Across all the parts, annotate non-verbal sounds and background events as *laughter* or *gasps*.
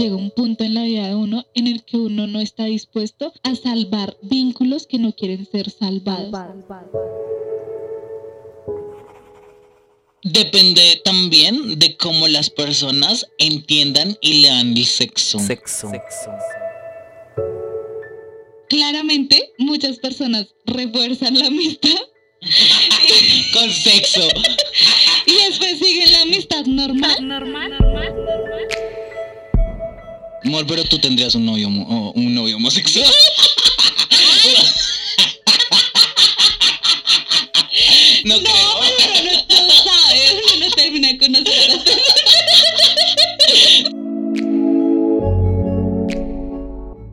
llega un punto en la vida de uno en el que uno no está dispuesto a salvar vínculos que no quieren ser salvados. Depende también de cómo las personas entiendan y lean el sexo. Sexo. Claramente, muchas personas refuerzan la amistad *laughs* Con sexo. *laughs* y después siguen la amistad normal. Normal, normal, normal. Amor, pero tú tendrías un novio, homo- o un novio homosexual. *laughs* no, No, creo. pero no, no sabe, uno no termina de conocer a las personas.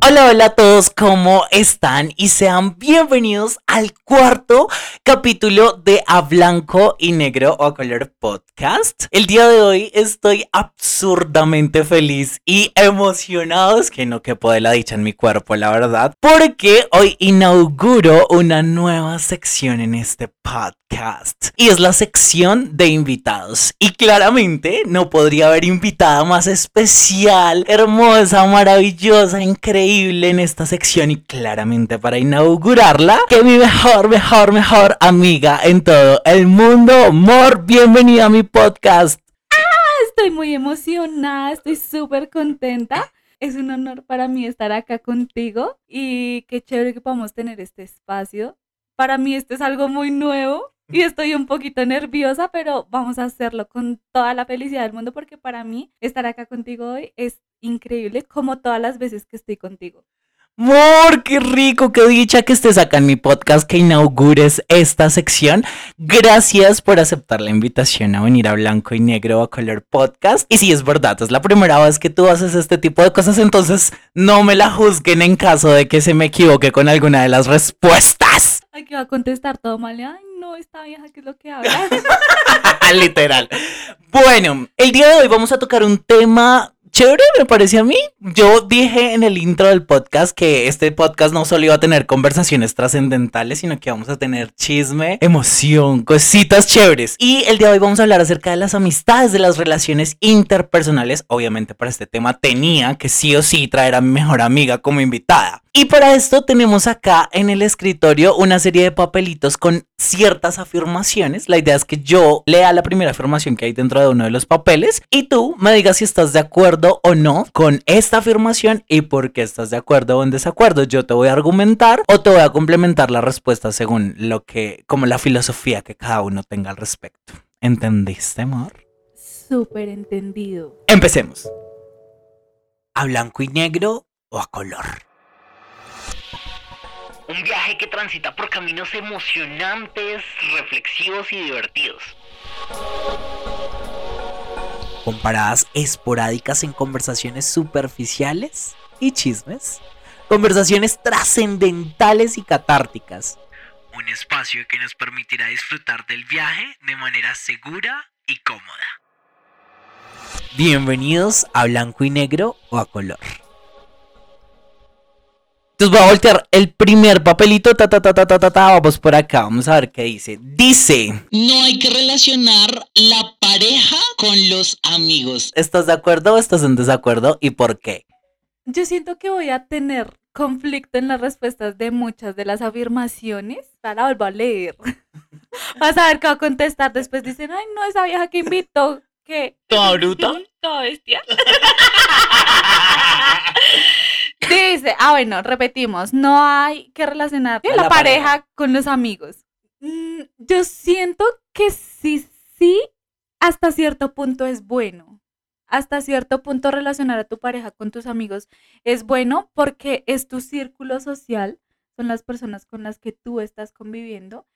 Hola, hola a todos, ¿cómo están? Y sean bienvenidos al cuarto capítulo de A Blanco y Negro o a Color Podcast. El día de hoy estoy absurdamente feliz y emocionado, es que no quepo de la dicha en mi cuerpo, la verdad, porque hoy inauguro una nueva sección en este podcast y es la sección de invitados. Y claramente no podría haber invitada más especial, hermosa, maravillosa, increíble en esta sección y claramente para inaugurarla que mi mejor, mejor, mejor amiga en todo el mundo. Mor, bienvenida a mi podcast. Estoy muy emocionada, estoy súper contenta. Es un honor para mí estar acá contigo y qué chévere que podamos tener este espacio. Para mí esto es algo muy nuevo y estoy un poquito nerviosa, pero vamos a hacerlo con toda la felicidad del mundo porque para mí estar acá contigo hoy es increíble como todas las veces que estoy contigo. Mor, qué rico, qué dicha que estés acá en mi podcast, que inaugures esta sección. Gracias por aceptar la invitación a venir a Blanco y Negro a Color Podcast. Y si es verdad, es la primera vez que tú haces este tipo de cosas, entonces no me la juzguen en caso de que se me equivoque con alguna de las respuestas. Ay, que va a contestar todo mal. Ay, no, esta vieja, ¿qué es lo que habla? *laughs* Literal. Bueno, el día de hoy vamos a tocar un tema chévere, me parece a mí. Yo dije en el intro del podcast que este podcast no solo iba a tener conversaciones trascendentales, sino que vamos a tener chisme, emoción, cositas chéveres. Y el día de hoy vamos a hablar acerca de las amistades, de las relaciones interpersonales. Obviamente para este tema tenía que sí o sí traer a mi mejor amiga como invitada. Y para esto tenemos acá en el escritorio una serie de papelitos con ciertas afirmaciones. La idea es que yo lea la primera afirmación que hay dentro de uno de los papeles y tú me digas si estás de acuerdo o no con esta afirmación y por qué estás de acuerdo o en desacuerdo. Yo te voy a argumentar o te voy a complementar la respuesta según lo que, como la filosofía que cada uno tenga al respecto. ¿Entendiste, amor? Súper entendido. Empecemos. ¿A blanco y negro o a color? Un viaje que transita por caminos emocionantes, reflexivos y divertidos. con paradas esporádicas en conversaciones superficiales y chismes, conversaciones trascendentales y catárticas. Un espacio que nos permitirá disfrutar del viaje de manera segura y cómoda. Bienvenidos a Blanco y Negro o a Color. Entonces voy a voltear el primer papelito, ta ta ta ta ta ta, ta, vamos por acá, vamos a ver qué dice. Dice, No hay que relacionar la pareja con los amigos. ¿estás de acuerdo o estás en desacuerdo y por qué? Yo siento que voy a tener conflicto en las respuestas de muchas de las afirmaciones. Ahora vuelvo a leer. *laughs* Vas a ver qué va a contestar. Después dicen, ay, no, esa vieja que invitó. ¿Qué? ¿Toda bruta? *laughs* Toda bestia. *laughs* Dice, ah, bueno, repetimos. No hay que relacionar la, la pareja, pareja. con los amigos. Mm, yo siento que sí, sí, hasta cierto punto es bueno. Hasta cierto punto relacionar a tu pareja con tus amigos es bueno porque es tu círculo social, son las personas con las que tú estás conviviendo.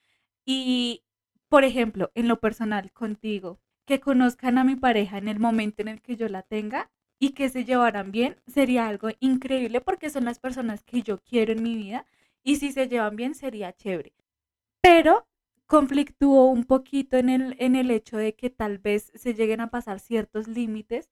Y, por ejemplo, en lo personal, contigo, que conozcan a mi pareja en el momento en el que yo la tenga y que se llevaran bien, sería algo increíble porque son las personas que yo quiero en mi vida y si se llevan bien sería chévere. Pero conflictúo un poquito en el, en el hecho de que tal vez se lleguen a pasar ciertos límites,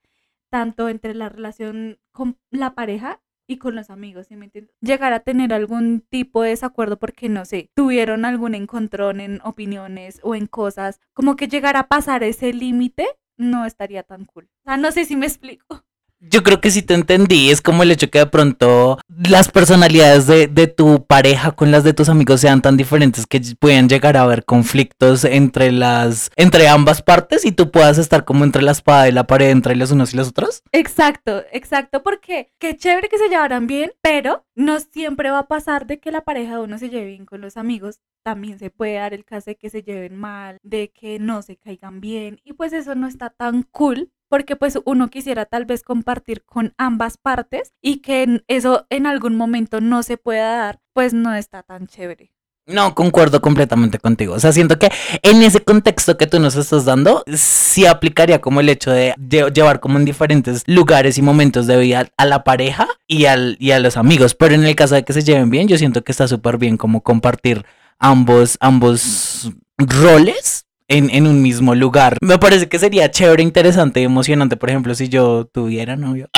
tanto entre la relación con la pareja y con los amigos, ¿sí me entiendes? Llegar a tener algún tipo de desacuerdo porque, no sé, tuvieron algún encontrón en opiniones o en cosas, como que llegar a pasar ese límite no estaría tan cool. O sea, no sé si me *laughs* explico. Yo creo que sí te entendí. Es como el hecho que de pronto las personalidades de, de tu pareja con las de tus amigos sean tan diferentes que pueden llegar a haber conflictos entre las, entre ambas partes y tú puedas estar como entre la espada y la pared entre los unos y los otros. Exacto, exacto, porque qué chévere que se llevaran bien, pero no siempre va a pasar de que la pareja de uno se lleve bien con los amigos. También se puede dar el caso de que se lleven mal, de que no se caigan bien, y pues eso no está tan cool porque pues uno quisiera tal vez compartir con ambas partes y que eso en algún momento no se pueda dar, pues no está tan chévere. No, concuerdo completamente contigo. O sea, siento que en ese contexto que tú nos estás dando, sí aplicaría como el hecho de lle- llevar como en diferentes lugares y momentos de vida a la pareja y, al, y a los amigos. Pero en el caso de que se lleven bien, yo siento que está súper bien como compartir ambos, ambos roles. En, en un mismo lugar. Me parece que sería chévere, interesante y emocionante, por ejemplo, si yo tuviera novio. *laughs*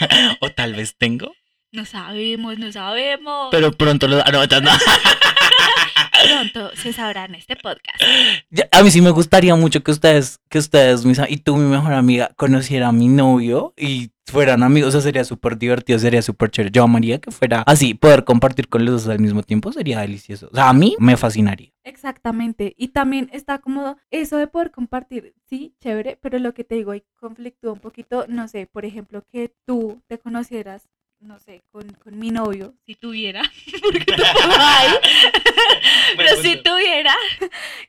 Ah, o tal vez tengo. No sabemos, no sabemos. Pero pronto lo... ah, no, ya no. *laughs* pronto se sabrá en este podcast. Ya, A mí sí me gustaría mucho que ustedes, que ustedes, mis, y tú, mi mejor amiga, conociera a mi novio y fueran amigos. O sea, sería súper divertido, sería súper chévere. Yo amaría que fuera así, poder compartir con los dos al mismo tiempo sería delicioso. O sea, a mí me fascinaría. Exactamente. Y también está como eso de poder compartir, sí, chévere, pero lo que te digo, ahí conflictúa un poquito, no sé, por ejemplo, que tú te conocieras, no sé, con, con mi novio, si tuviera, *laughs* porque *laughs* tampoco hay, pero si tuviera,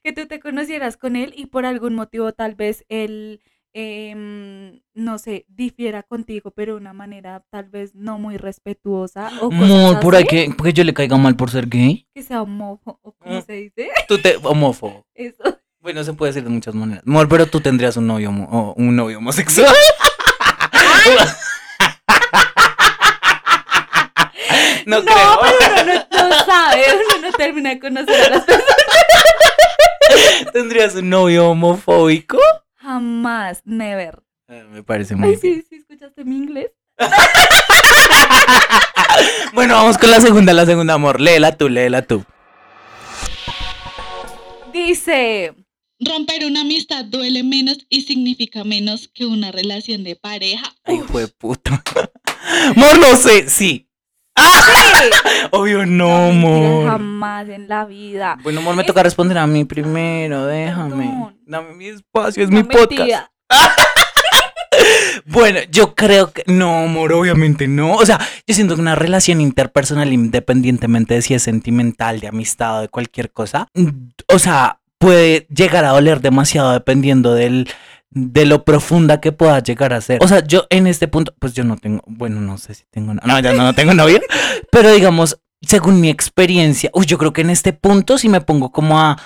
que tú te conocieras con él y por algún motivo tal vez él, em, no sé, difiera contigo, pero de una manera tal vez no muy respetuosa o cosas Amor, por ahí que, porque yo le caiga mal por ser gay. que sea homófobo, o como Mm. se dice, Tú te, homófobo. eso. Bueno, se puede decir de muchas maneras. Amor, pero tú tendrías un novio, o un novio homosexual. *laughs* no, No, creo. pero uno no, no sabe, uno no termina de conocer a las personas. ¿Tendrías un novio homofóbico? Jamás, never. Eh, Me parece muy Ay, bien. sí, sí, escuchaste mi inglés. *laughs* Bueno, vamos con la segunda, la segunda, amor. Léela tú, léela tú. Dice, Romper una amistad duele menos y significa menos que una relación de pareja. Ay, hijo de puta. *laughs* Amor, no sé, sí. *laughs* Obvio, no, amor. jamás en la vida. Bueno, amor, me toca responder a mí primero, déjame. Perdón. Dame mi espacio, es No, mi podcast. *laughs* Bueno, yo creo que no, amor, obviamente no. O sea, yo siento que una relación interpersonal, independientemente de si es sentimental, de amistad o de cualquier cosa, o sea, puede llegar a doler demasiado dependiendo del de lo profunda que pueda llegar a ser. O sea, yo en este punto, pues yo no tengo, bueno, no sé si tengo, no, no, ya no, no tengo novio, *laughs* pero digamos, según mi experiencia, uy, yo creo que en este punto si me pongo como a,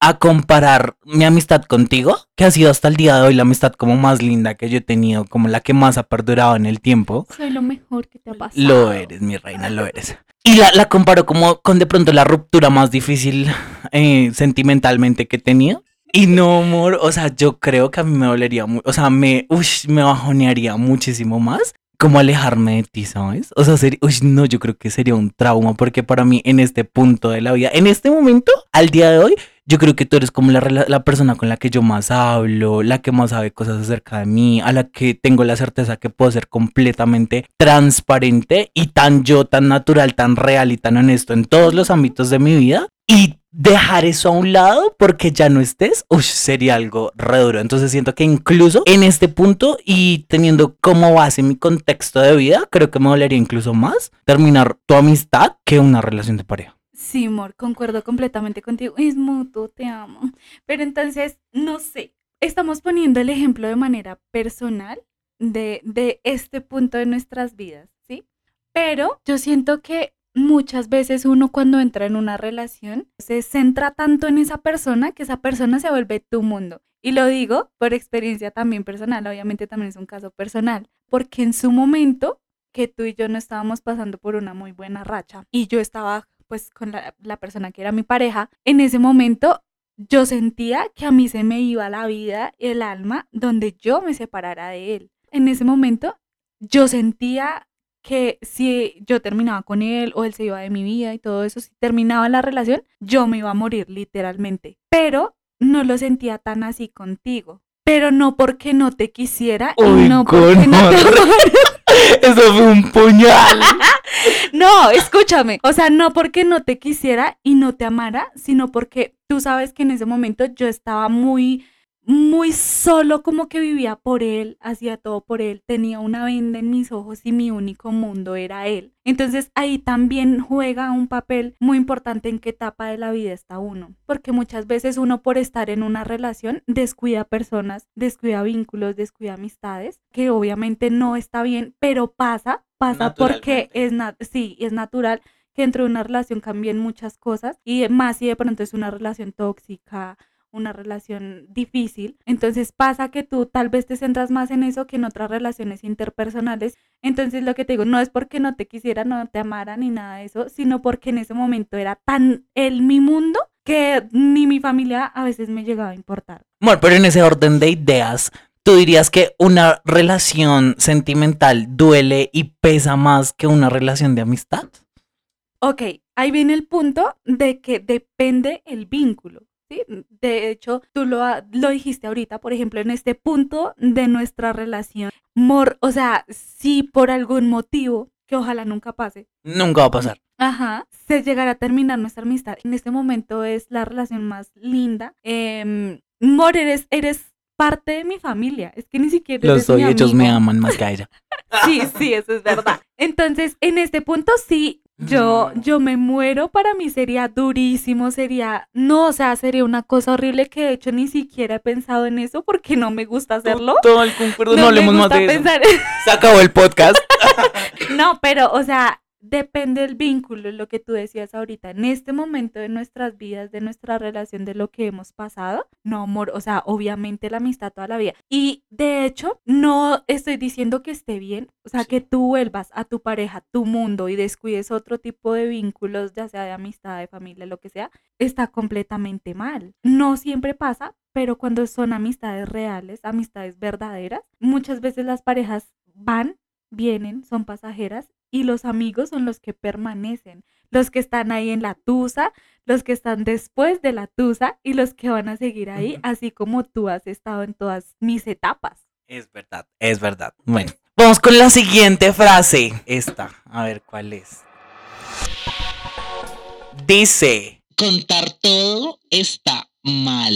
a comparar mi amistad contigo, que ha sido hasta el día de hoy la amistad como más linda que yo he tenido, como la que más ha perdurado en el tiempo. Soy lo mejor que te ha pasado. Lo eres, mi reina, lo eres. Y la, la comparo como con de pronto la ruptura más difícil eh, sentimentalmente que he tenido. Y no, amor, o sea, yo creo que a mí me dolería, o sea, me, me bajonearía muchísimo más como alejarme de ti, ¿sabes? O sea, sería, uy, no, yo creo que sería un trauma porque para mí en este punto de la vida, en este momento, al día de hoy, yo creo que tú eres como la, la persona con la que yo más hablo, la que más sabe cosas acerca de mí, a la que tengo la certeza que puedo ser completamente transparente y tan yo, tan natural, tan real y tan honesto en todos los ámbitos de mi vida. Y dejar eso a un lado porque ya no estés, uy, sería algo re duro. Entonces siento que incluso en este punto y teniendo como base mi contexto de vida, creo que me dolería incluso más terminar tu amistad que una relación de pareja. Sí, amor, concuerdo completamente contigo. Es mutuo, te amo. Pero entonces, no sé, estamos poniendo el ejemplo de manera personal de, de este punto de nuestras vidas, ¿sí? Pero yo siento que muchas veces uno cuando entra en una relación se centra tanto en esa persona que esa persona se vuelve tu mundo. Y lo digo por experiencia también personal, obviamente también es un caso personal, porque en su momento que tú y yo no estábamos pasando por una muy buena racha y yo estaba pues con la, la persona que era mi pareja, en ese momento yo sentía que a mí se me iba la vida y el alma donde yo me separara de él. En ese momento yo sentía que si yo terminaba con él o él se iba de mi vida y todo eso, si terminaba la relación, yo me iba a morir literalmente. Pero no lo sentía tan así contigo. pero no porque no te quisiera Uy, y no porque no te. *laughs* *laughs* Eso fue un puñal. *laughs* No, escúchame. O sea, no porque no te quisiera y no te amara, sino porque tú sabes que en ese momento yo estaba muy, muy solo, como que vivía por él, hacía todo por él, tenía una venda en mis ojos y mi único mundo era él. Entonces ahí también juega un papel muy importante en qué etapa de la vida está uno, porque muchas veces uno por estar en una relación descuida personas, descuida vínculos, descuida amistades, que obviamente no está bien, pero pasa, pasa porque es, sí, es natural que dentro de una relación cambien muchas cosas y más si de pronto es una relación tóxica, una relación difícil. Entonces pasa que tú tal vez te centras más en eso que en otras relaciones interpersonales. Entonces lo que te digo, no es porque no te quisiera, no te amara ni nada de eso, sino porque en ese momento era tan el mi mundo que ni mi familia a veces me llegaba a importar. Amor, pero en ese orden de ideas, ¿tú dirías que una relación sentimental duele y pesa más que una relación de amistad? Ok, ahí viene el punto de que depende el vínculo. ¿Sí? De hecho, tú lo, lo dijiste ahorita, por ejemplo, en este punto de nuestra relación. Mor, o sea, si por algún motivo, que ojalá nunca pase, Nunca va a pasar. Ajá, se llegará a terminar nuestra amistad. En este momento es la relación más linda. Eh, Mor, eres, eres parte de mi familia. Es que ni siquiera Los soy, ellos me aman más que a ella. *laughs* Sí, sí, eso es verdad. Entonces, en este punto sí, yo, Mm. yo me muero. Para mí sería durísimo, sería, no, o sea, sería una cosa horrible que de hecho ni siquiera he pensado en eso porque no me gusta hacerlo. Todo el concuerdo, no, me hablemos más de eso. pensar- Se acabó el podcast. *laughs* No, pero, o sea, depende del vínculo, lo que tú decías ahorita. En este momento de nuestras vidas, de nuestra relación, de lo que hemos pasado, no, amor, o sea, obviamente la amistad toda la vida. Y de hecho, no estoy diciendo que esté bien, o sea, que tú vuelvas a tu pareja, tu mundo y descuides otro tipo de vínculos, ya sea de amistad, de familia, lo que sea, está completamente mal. No siempre pasa, pero cuando son amistades reales, amistades verdaderas, muchas veces las parejas van vienen, son pasajeras y los amigos son los que permanecen, los que están ahí en la tusa, los que están después de la tusa y los que van a seguir ahí, así como tú has estado en todas mis etapas. Es verdad, es verdad. Bueno, vamos con la siguiente frase. Esta, a ver cuál es. Dice, Contar todo está mal.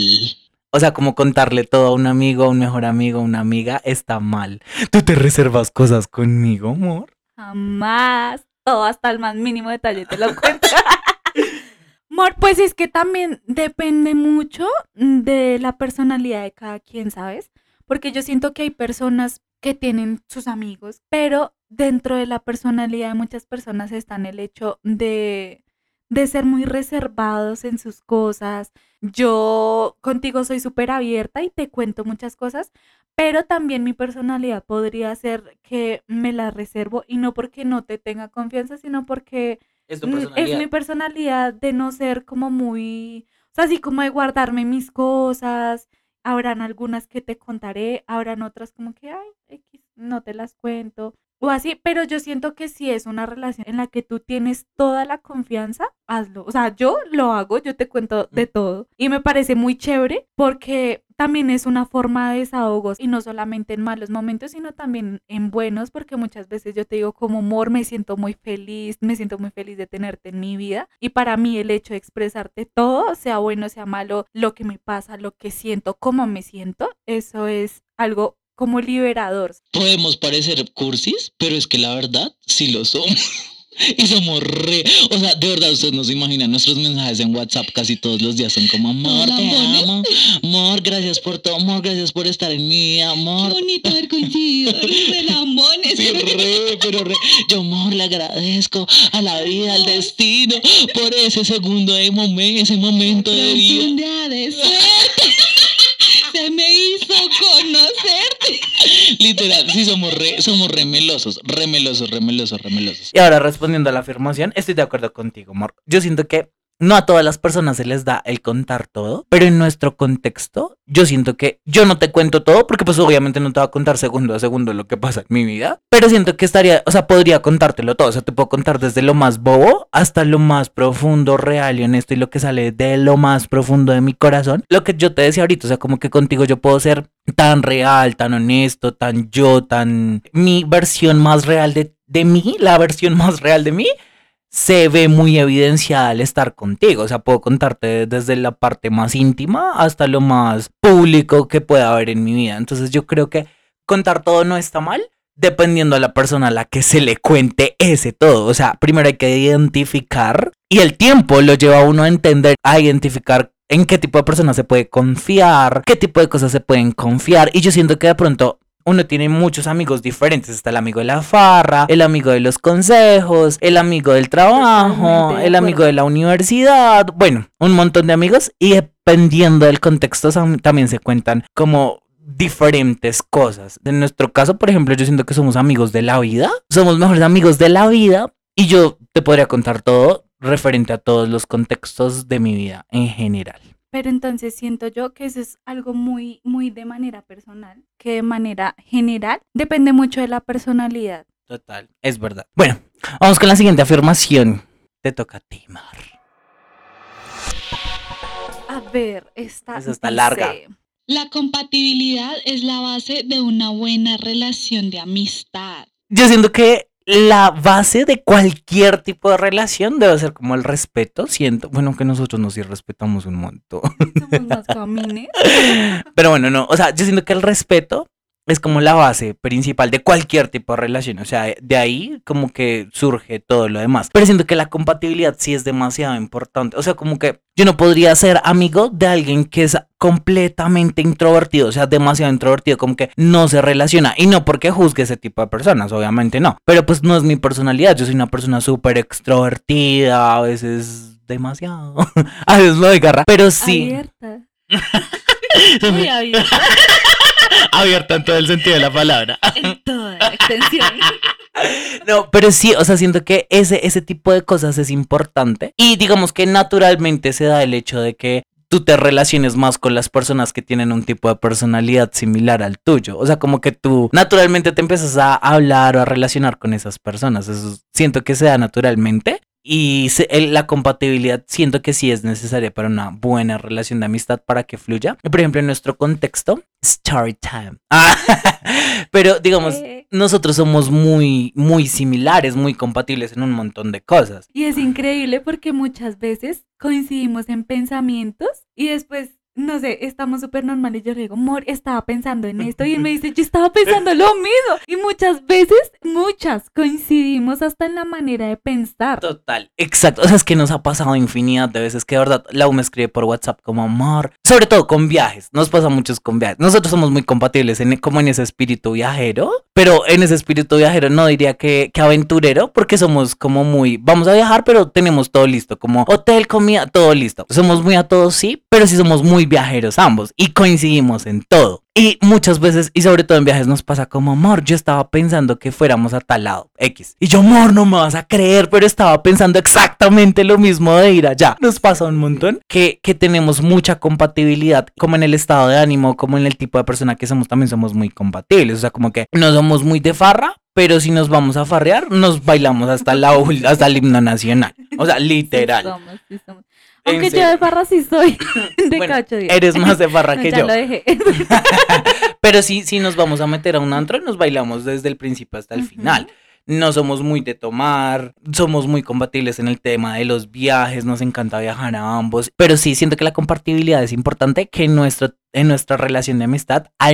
o sea, como contarle todo a un amigo, a un mejor amigo, a una amiga, está mal. ¿Tú te reservas cosas conmigo, amor? Jamás, todo hasta el más mínimo detalle te lo cuento. *laughs* Amor, pues es que también depende mucho de la personalidad de cada quien, ¿sabes? Porque yo siento que hay personas que tienen sus amigos, pero dentro de la personalidad de muchas personas está en el hecho de, de ser muy reservados en sus cosas. Yo contigo soy súper abierta y te cuento muchas cosas, pero también mi personalidad podría ser que me la reservo y no porque no te tenga confianza, sino porque Es Es mi personalidad de no ser como muy, o sea, así como de guardarme mis cosas. Habrán algunas que te contaré, habrán otras como que, ay, X, no te las cuento. O así, pero yo siento que si es una relación en la que tú tienes toda la confianza, hazlo. O sea, yo lo hago, yo te cuento de todo. Y me parece muy chévere porque también es una forma de desahogos y no solamente en malos momentos, sino también en buenos, porque muchas veces yo te digo como amor, me siento muy feliz, me siento muy feliz de tenerte en mi vida y para mí el hecho de expresarte todo, sea bueno, sea malo, lo que me pasa, lo que siento, cómo me siento, eso es algo como liberador. Podemos parecer cursis, pero es que la verdad sí lo somos. *laughs* Y somos re. O sea, de verdad, ustedes no se imaginan. Nuestros mensajes en WhatsApp casi todos los días son como: Amor, te amo. Amor, gracias por todo. Amor, gracias por estar en mi vida. Amor. Qué bonito haber coincidido. *laughs* De lambones. Sí, re, pero re. Yo, amor, le agradezco a la vida, al destino, por ese segundo de momento, ese momento de vida. de suerte. *laughs* Conocerte. Literal, sí, somos re, somos remelosos, remelosos, remelosos, remelosos. Y ahora respondiendo a la afirmación, estoy de acuerdo contigo, amor. Yo siento que no a todas las personas se les da el contar todo, pero en nuestro contexto yo siento que yo no te cuento todo porque pues obviamente no te voy a contar segundo a segundo lo que pasa en mi vida, pero siento que estaría, o sea, podría contártelo todo, o sea, te puedo contar desde lo más bobo hasta lo más profundo, real y honesto y lo que sale de lo más profundo de mi corazón, lo que yo te decía ahorita, o sea, como que contigo yo puedo ser tan real, tan honesto, tan yo, tan mi versión más real de, de mí, la versión más real de mí se ve muy evidenciada al estar contigo. O sea, puedo contarte desde la parte más íntima hasta lo más público que pueda haber en mi vida. Entonces yo creo que contar todo no está mal, dependiendo a la persona a la que se le cuente ese todo. O sea, primero hay que identificar y el tiempo lo lleva a uno a entender, a identificar en qué tipo de persona se puede confiar, qué tipo de cosas se pueden confiar. Y yo siento que de pronto uno tiene muchos amigos diferentes. Está el amigo de la farra, el amigo de los consejos, el amigo del trabajo, el amigo de la universidad. Bueno, un montón de amigos. Y dependiendo del contexto también se cuentan como diferentes cosas. En nuestro caso, por ejemplo, yo siento que somos amigos de la vida. Somos mejores amigos de la vida. Y yo te podría contar todo referente a todos los contextos de mi vida en general. Pero entonces siento yo que eso es algo muy, muy de manera personal, que de manera general depende mucho de la personalidad. Total, es verdad. Bueno, vamos con la siguiente afirmación. Te toca a ti, Mar. A ver, esta Esa está dice, larga. La compatibilidad es la base de una buena relación de amistad. Yo siento que la base de cualquier tipo de relación debe ser como el respeto. Siento, bueno, que nosotros nos sí respetamos un montón. *laughs* Pero bueno, no, o sea, yo siento que el respeto es como la base principal de cualquier tipo de relación. O sea, de ahí como que surge todo lo demás. Pero siento que la compatibilidad sí es demasiado importante. O sea, como que yo no podría ser amigo de alguien que es completamente introvertido, o sea, demasiado introvertido, como que no se relaciona. Y no porque juzgue ese tipo de personas, obviamente no. Pero pues no es mi personalidad. Yo soy una persona súper extrovertida, a veces demasiado. *laughs* a veces lo de garra. Pero sí. Abierta. *laughs* Muy abierta *laughs* *laughs* Abierta en todo el sentido de la palabra. *laughs* en toda la extensión. *laughs* No, pero sí, o sea, siento que ese, ese tipo de cosas es importante. Y digamos que naturalmente se da el hecho de que tú te relaciones más con las personas que tienen un tipo de personalidad similar al tuyo. O sea, como que tú naturalmente te empiezas a hablar o a relacionar con esas personas. Eso siento que se da naturalmente. Y se- el- la compatibilidad siento que sí es necesaria para una buena relación de amistad para que fluya. Por ejemplo, en nuestro contexto, story time. *laughs* Ah, pero digamos, Eh, nosotros somos muy, muy similares, muy compatibles en un montón de cosas. Y es increíble porque muchas veces coincidimos en pensamientos y después, no sé, estamos súper normales. Yo le digo, amor, estaba pensando en esto. Y él me dice, yo estaba pensando lo mismo. Y muchas veces, muchas, coincidimos hasta en la manera de pensar. Total. Exacto. O sea, es que nos ha pasado infinidad de veces que de verdad Lau me escribe por WhatsApp como amor. Sobre todo con viajes. Nos pasa muchos con viajes. Nosotros somos muy compatibles en, como en ese espíritu viajero. Pero en ese espíritu viajero no diría que, que aventurero. Porque somos como muy. Vamos a viajar, pero tenemos todo listo. Como hotel, comida, todo listo. Somos muy a todos, sí. Pero sí somos muy viajeros ambos. Y coincidimos en todo. Y muchas veces, y sobre todo en viajes, nos pasa como, amor, yo estaba pensando que fuéramos a tal lado, X. Y yo, amor, no me vas a creer, pero estaba pensando exactamente lo mismo de ir allá. Nos pasa un montón que, que tenemos mucha compatibilidad, como en el estado de ánimo, como en el tipo de persona que somos, también somos muy compatibles. O sea, como que no somos muy de farra, pero si nos vamos a farrear, nos bailamos hasta, la, hasta el himno nacional. O sea, Sí literal. somos, sí somos. Aunque yo de barra sí soy *coughs* de Bueno, cacho. digo. Eres más de farra que *laughs* ya yo. lo dejé. *laughs* Pero sí, sí nos vamos a meter a un antro, nos bailamos desde el principio hasta el final. No somos muy de tomar, somos muy compatibles en el tema de los viajes, nos encanta viajar a ambos, pero sí siento que la compatibilidad es importante, que en, nuestro, en nuestra relación de amistad ha,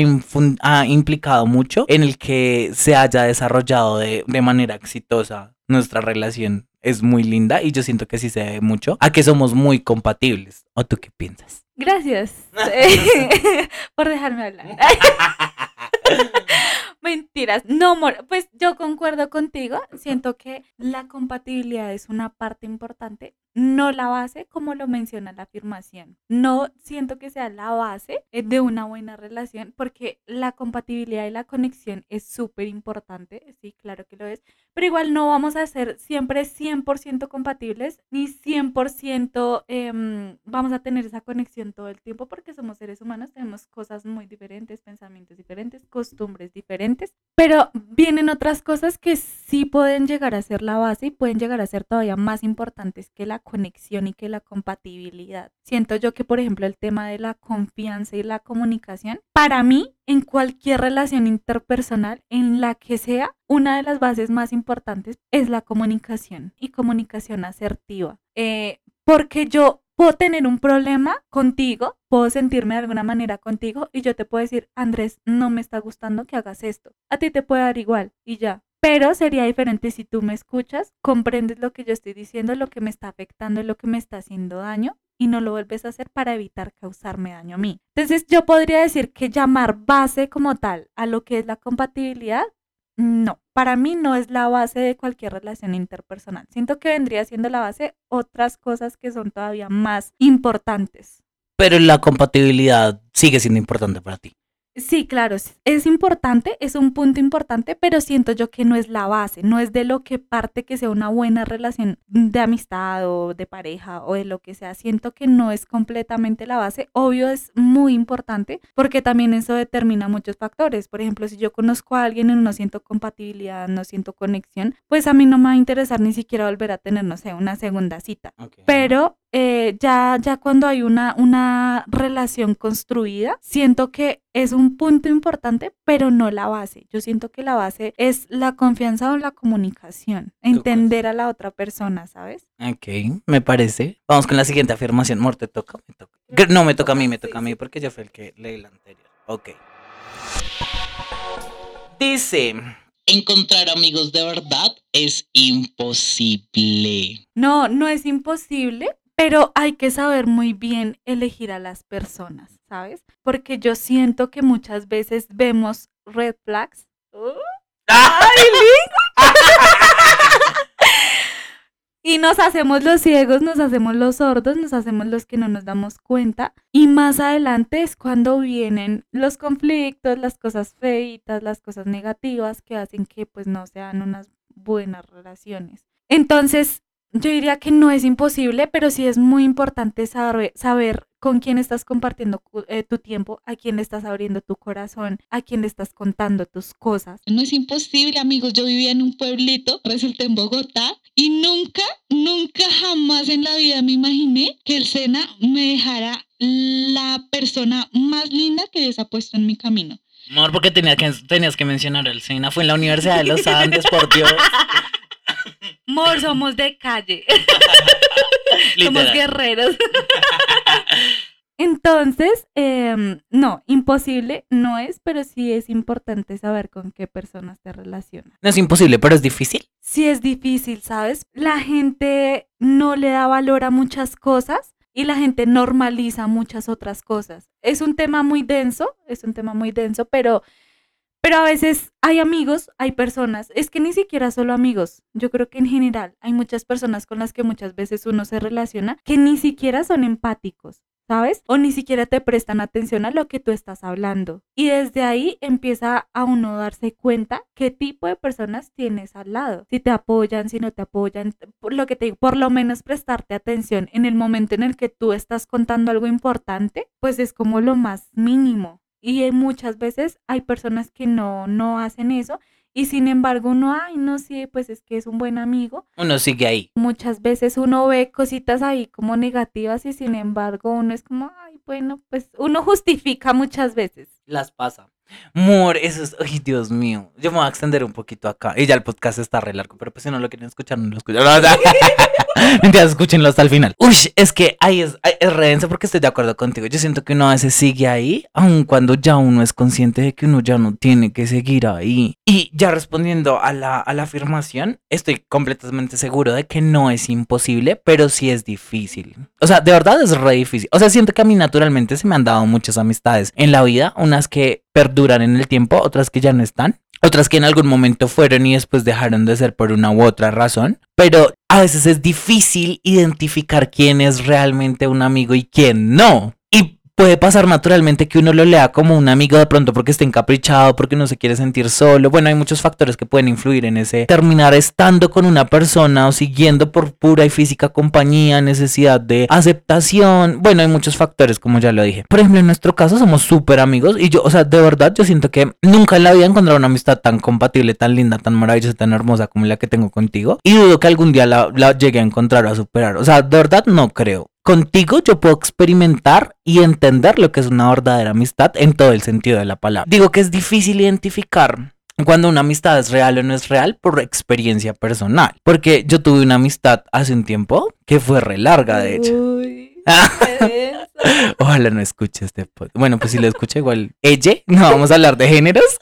ha implicado mucho en el que se haya desarrollado de, de manera exitosa nuestra relación. Es muy linda y yo siento que sí se debe mucho a que somos muy compatibles. ¿O tú qué piensas? Gracias *laughs* *laughs* por dejarme hablar. *laughs* Mentiras. No, amor. Pues yo concuerdo contigo. Siento que la compatibilidad es una parte importante. No la base como lo menciona la afirmación. No siento que sea la base eh, de una buena relación porque la compatibilidad y la conexión es súper importante, sí, claro que lo es, pero igual no vamos a ser siempre 100% compatibles ni 100% em, vamos a tener esa conexión todo el tiempo porque somos seres humanos, tenemos cosas muy diferentes, pensamientos diferentes, costumbres diferentes, pero vienen otras cosas que sí pueden llegar a ser la base y pueden llegar a ser todavía más importantes que la conexión y que la compatibilidad. Siento yo que, por ejemplo, el tema de la confianza y la comunicación, para mí, en cualquier relación interpersonal, en la que sea, una de las bases más importantes es la comunicación y comunicación asertiva. Eh, porque yo puedo tener un problema contigo, puedo sentirme de alguna manera contigo y yo te puedo decir, Andrés, no me está gustando que hagas esto. A ti te puede dar igual y ya. Pero sería diferente si tú me escuchas, comprendes lo que yo estoy diciendo, lo que me está afectando, lo que me está haciendo daño y no lo vuelves a hacer para evitar causarme daño a mí. Entonces yo podría decir que llamar base como tal a lo que es la compatibilidad, no, para mí no es la base de cualquier relación interpersonal. Siento que vendría siendo la base otras cosas que son todavía más importantes. Pero la compatibilidad sigue siendo importante para ti. Sí, claro, es importante, es un punto importante, pero siento yo que no es la base, no es de lo que parte que sea una buena relación de amistad o de pareja o de lo que sea. Siento que no es completamente la base. Obvio es muy importante porque también eso determina muchos factores. Por ejemplo, si yo conozco a alguien y no siento compatibilidad, no siento conexión, pues a mí no me va a interesar ni siquiera volver a tener, no sé, una segunda cita. Pero eh, ya, ya cuando hay una, una relación construida, siento que es un punto importante, pero no la base. Yo siento que la base es la confianza o la comunicación, entender a la otra persona, ¿sabes? Ok, me parece. Vamos con la siguiente afirmación. Mor, ¿te toca? Me toca. No, me toca a mí, me toca a mí porque yo fui el que leí la anterior. Ok. Dice, encontrar amigos de verdad es imposible. No, no es imposible, pero hay que saber muy bien elegir a las personas, ¿sabes? Porque yo siento que muchas veces vemos red flags. ¡Ay, *laughs* y nos hacemos los ciegos, nos hacemos los sordos, nos hacemos los que no nos damos cuenta. Y más adelante es cuando vienen los conflictos, las cosas feitas, las cosas negativas que hacen que pues no sean unas buenas relaciones. Entonces, yo diría que no es imposible, pero sí es muy importante saber, saber con quién estás compartiendo eh, tu tiempo, a quién le estás abriendo tu corazón, a quién le estás contando tus cosas. No es imposible, amigos. Yo vivía en un pueblito, resulta en Bogotá, y nunca, nunca jamás en la vida me imaginé que el Sena me dejara la persona más linda que Dios ha puesto en mi camino. Amor, porque tenías que, tenías que mencionar el Sena. Fue en la Universidad de los Andes, por Dios. Mor, somos de calle. *laughs* somos guerreros. *laughs* Entonces, em, no, imposible no es, pero sí es importante saber con qué personas te relacionas. No es imposible, pero es difícil. Sí es difícil, ¿sabes? La gente no le da valor a muchas cosas y la gente normaliza muchas otras cosas. Es un tema muy denso, es un tema muy denso, pero pero a veces hay amigos, hay personas, es que ni siquiera solo amigos, yo creo que en general hay muchas personas con las que muchas veces uno se relaciona que ni siquiera son empáticos, ¿sabes? O ni siquiera te prestan atención a lo que tú estás hablando. Y desde ahí empieza a uno darse cuenta qué tipo de personas tienes al lado. Si te apoyan, si no te apoyan, por lo que te digo, por lo menos prestarte atención en el momento en el que tú estás contando algo importante, pues es como lo más mínimo. Y muchas veces hay personas que no, no hacen eso y sin embargo uno, ay, no sé, pues es que es un buen amigo. Uno sigue ahí. Muchas veces uno ve cositas ahí como negativas y sin embargo uno es como, ay, bueno, pues uno *laughs* justifica muchas veces. Las pasa. Mor, eso es, ay, Dios mío. Yo me voy a extender un poquito acá. Y ya el podcast está re largo, pero pues si no lo quieren escuchar, no lo escuchan. Mentira, *laughs* escúchenlo hasta el final. Uy, es que ahí es, es redenso porque estoy de acuerdo contigo. Yo siento que uno a veces sigue ahí, aun cuando ya uno es consciente de que uno ya no tiene que seguir ahí. Y ya respondiendo a la, a la afirmación, estoy completamente seguro de que no es imposible, pero sí es difícil. O sea, de verdad es re difícil. O sea, siento que a mí naturalmente se me han dado muchas amistades en la vida, unas que perduran en el tiempo, otras que ya no están, otras que en algún momento fueron y después dejaron de ser por una u otra razón. Pero a veces es difícil identificar quién es realmente un amigo y quién no. Puede pasar naturalmente que uno lo lea como un amigo de pronto porque está encaprichado, porque no se quiere sentir solo. Bueno, hay muchos factores que pueden influir en ese terminar estando con una persona o siguiendo por pura y física compañía, necesidad de aceptación. Bueno, hay muchos factores, como ya lo dije. Por ejemplo, en nuestro caso somos súper amigos y yo, o sea, de verdad, yo siento que nunca en la vida he encontrado una amistad tan compatible, tan linda, tan maravillosa, tan hermosa como la que tengo contigo. Y dudo que algún día la, la llegue a encontrar o a superar. O sea, de verdad no creo contigo yo puedo experimentar y entender lo que es una verdadera amistad en todo el sentido de la palabra. Digo que es difícil identificar cuando una amistad es real o no es real por experiencia personal. Porque yo tuve una amistad hace un tiempo que fue re larga, de hecho. Uy, *laughs* Ojalá no escuche este podcast. Bueno, pues si lo escucha igual ella, no vamos a hablar de géneros.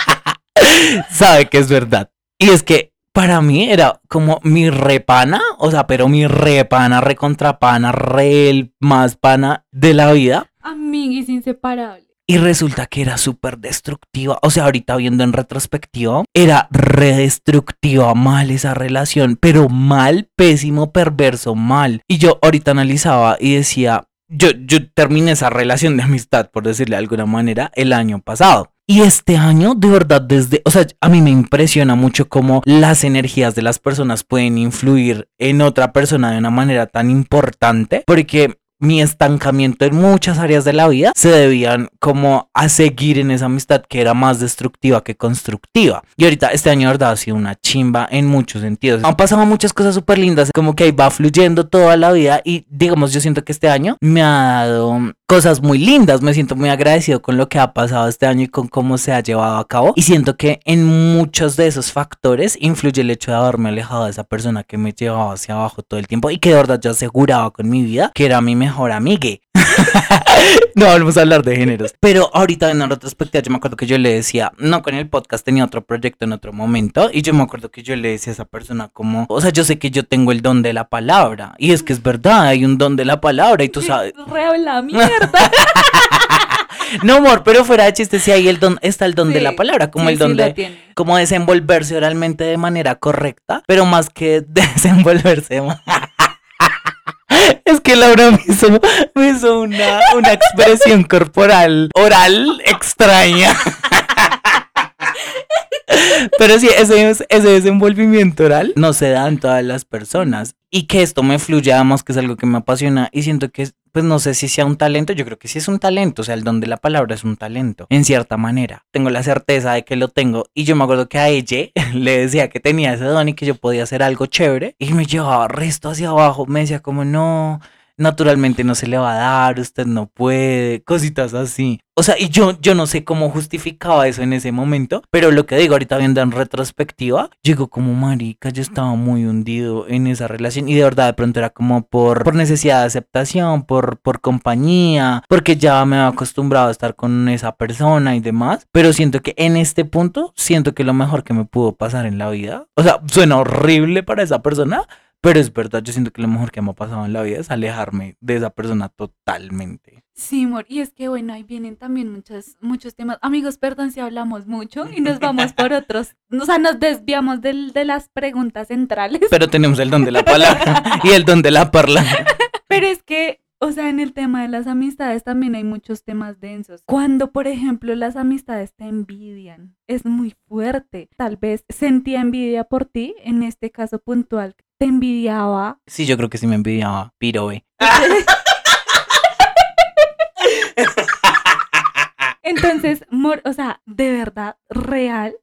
*laughs* Sabe que es verdad. Y es que para mí era como mi repana, o sea, pero mi repana, recontrapana, re el más pana de la vida. amiguis inseparables. Y resulta que era súper destructiva. O sea, ahorita viendo en retrospectiva, era redestructiva mal esa relación, pero mal, pésimo, perverso, mal. Y yo ahorita analizaba y decía, yo, yo terminé esa relación de amistad, por decirle de alguna manera, el año pasado. Y este año, de verdad, desde, o sea, a mí me impresiona mucho cómo las energías de las personas pueden influir en otra persona de una manera tan importante, porque mi estancamiento en muchas áreas de la vida se debían como a seguir en esa amistad que era más destructiva que constructiva. Y ahorita este año, de verdad, ha sido una chimba en muchos sentidos. Han pasado muchas cosas súper lindas, como que ahí va fluyendo toda la vida y digamos, yo siento que este año me ha dado cosas muy lindas. Me siento muy agradecido con lo que ha pasado este año y con cómo se ha llevado a cabo. Y siento que en muchos de esos factores influye el hecho de haberme alejado de esa persona que me llevaba hacia abajo todo el tiempo y que de verdad yo aseguraba con mi vida que era mi mejor amigue. *laughs* no vamos a hablar de géneros. Pero ahorita en la retrospectiva yo me acuerdo que yo le decía, no, con el podcast tenía otro proyecto en otro momento y yo me acuerdo que yo le decía a esa persona como, o sea, yo sé que yo tengo el don de la palabra y es que es verdad, hay un don de la palabra y tú sabes, Re la mierda. *laughs* no amor, pero fuera de chiste sí hay el don, está el don de la palabra, como sí, el don sí de como desenvolverse oralmente de manera correcta, pero más que *laughs* desenvolverse. *laughs* Es que Laura me hizo, me hizo una, una expresión corporal oral extraña. Pero sí, ese, es- ese desenvolvimiento oral no se da en todas las personas. Y que esto me fluya más, que es algo que me apasiona. Y siento que, pues no sé si sea un talento, yo creo que sí es un talento. O sea, el don de la palabra es un talento, en cierta manera. Tengo la certeza de que lo tengo. Y yo me acuerdo que a ella *laughs* le decía que tenía ese don y que yo podía hacer algo chévere. Y me llevaba resto hacia abajo. Me decía como, no, naturalmente no se le va a dar, usted no puede, cositas así. O sea, y yo, yo no sé cómo justificaba eso en ese momento, pero lo que digo ahorita viendo en retrospectiva, llegó como marica, yo estaba muy hundido en esa relación y de verdad de pronto era como por, por necesidad de aceptación, por, por compañía, porque ya me había acostumbrado a estar con esa persona y demás, pero siento que en este punto, siento que lo mejor que me pudo pasar en la vida, o sea, suena horrible para esa persona, pero es verdad, yo siento que lo mejor que me ha pasado en la vida es alejarme de esa persona totalmente. Sí, amor. Y es que, bueno, ahí vienen también muchos, muchos temas. Amigos, perdón si hablamos mucho y nos vamos por otros. O sea, nos desviamos del- de las preguntas centrales. Pero tenemos el don de la palabra *laughs* y el don de la parla. Pero es que, o sea, en el tema de las amistades también hay muchos temas densos. Cuando, por ejemplo, las amistades te envidian, es muy fuerte. Tal vez sentía envidia por ti, en este caso puntual, te envidiaba. Sí, yo creo que sí me envidiaba, pirobe. Entonces, mor- o sea, de verdad, real,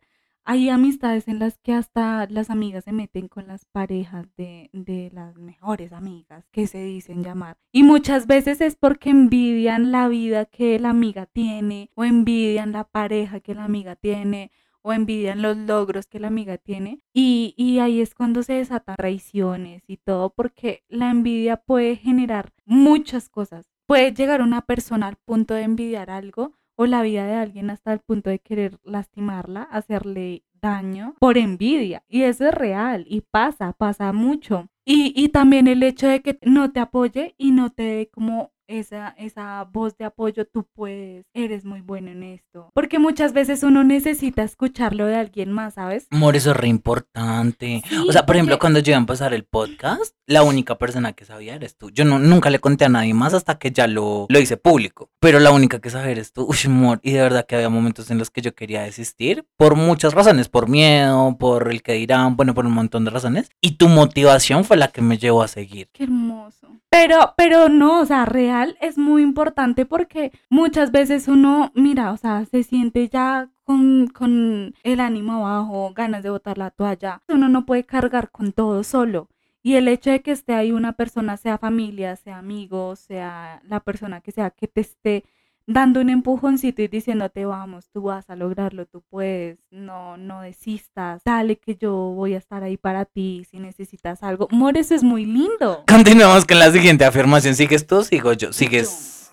hay amistades en las que hasta las amigas se meten con las parejas de, de las mejores amigas que se dicen llamar. Y muchas veces es porque envidian la vida que la amiga tiene, o envidian la pareja que la amiga tiene, o envidian los logros que la amiga tiene. Y, y ahí es cuando se desatan traiciones y todo, porque la envidia puede generar muchas cosas. Puede llegar una persona al punto de envidiar algo o la vida de alguien hasta el punto de querer lastimarla, hacerle daño por envidia. Y eso es real y pasa, pasa mucho. Y, y también el hecho de que no te apoye y no te dé como esa, esa voz de apoyo, tú puedes, eres muy bueno en esto. Porque muchas veces uno necesita escucharlo de alguien más, ¿sabes? Amor, eso es re importante. Sí, o sea, por ejemplo, cuando yo iba a empezar el podcast, la única persona que sabía eres tú. Yo no, nunca le conté a nadie más hasta que ya lo, lo hice público. Pero la única que sabía eres tú. Uy, amor. Y de verdad que había momentos en los que yo quería desistir por muchas razones. Por miedo, por el que dirán, bueno, por un montón de razones. Y tu motivación fue la que me llevó a seguir. Qué hermoso. Pero, pero no, o sea, real es muy importante porque muchas veces uno, mira, o sea, se siente ya con, con el ánimo abajo, ganas de botar la toalla. Uno no puede cargar con todo solo. Y el hecho de que esté ahí una persona, sea familia, sea amigo, sea la persona que sea, que te esté dando un empujoncito y diciéndote, vamos, tú vas a lograrlo, tú puedes, no, no desistas, dale que yo voy a estar ahí para ti si necesitas algo. Amor, eso es muy lindo. Continuamos con la siguiente afirmación. ¿Sigues tú? Sigo yo. Sigues.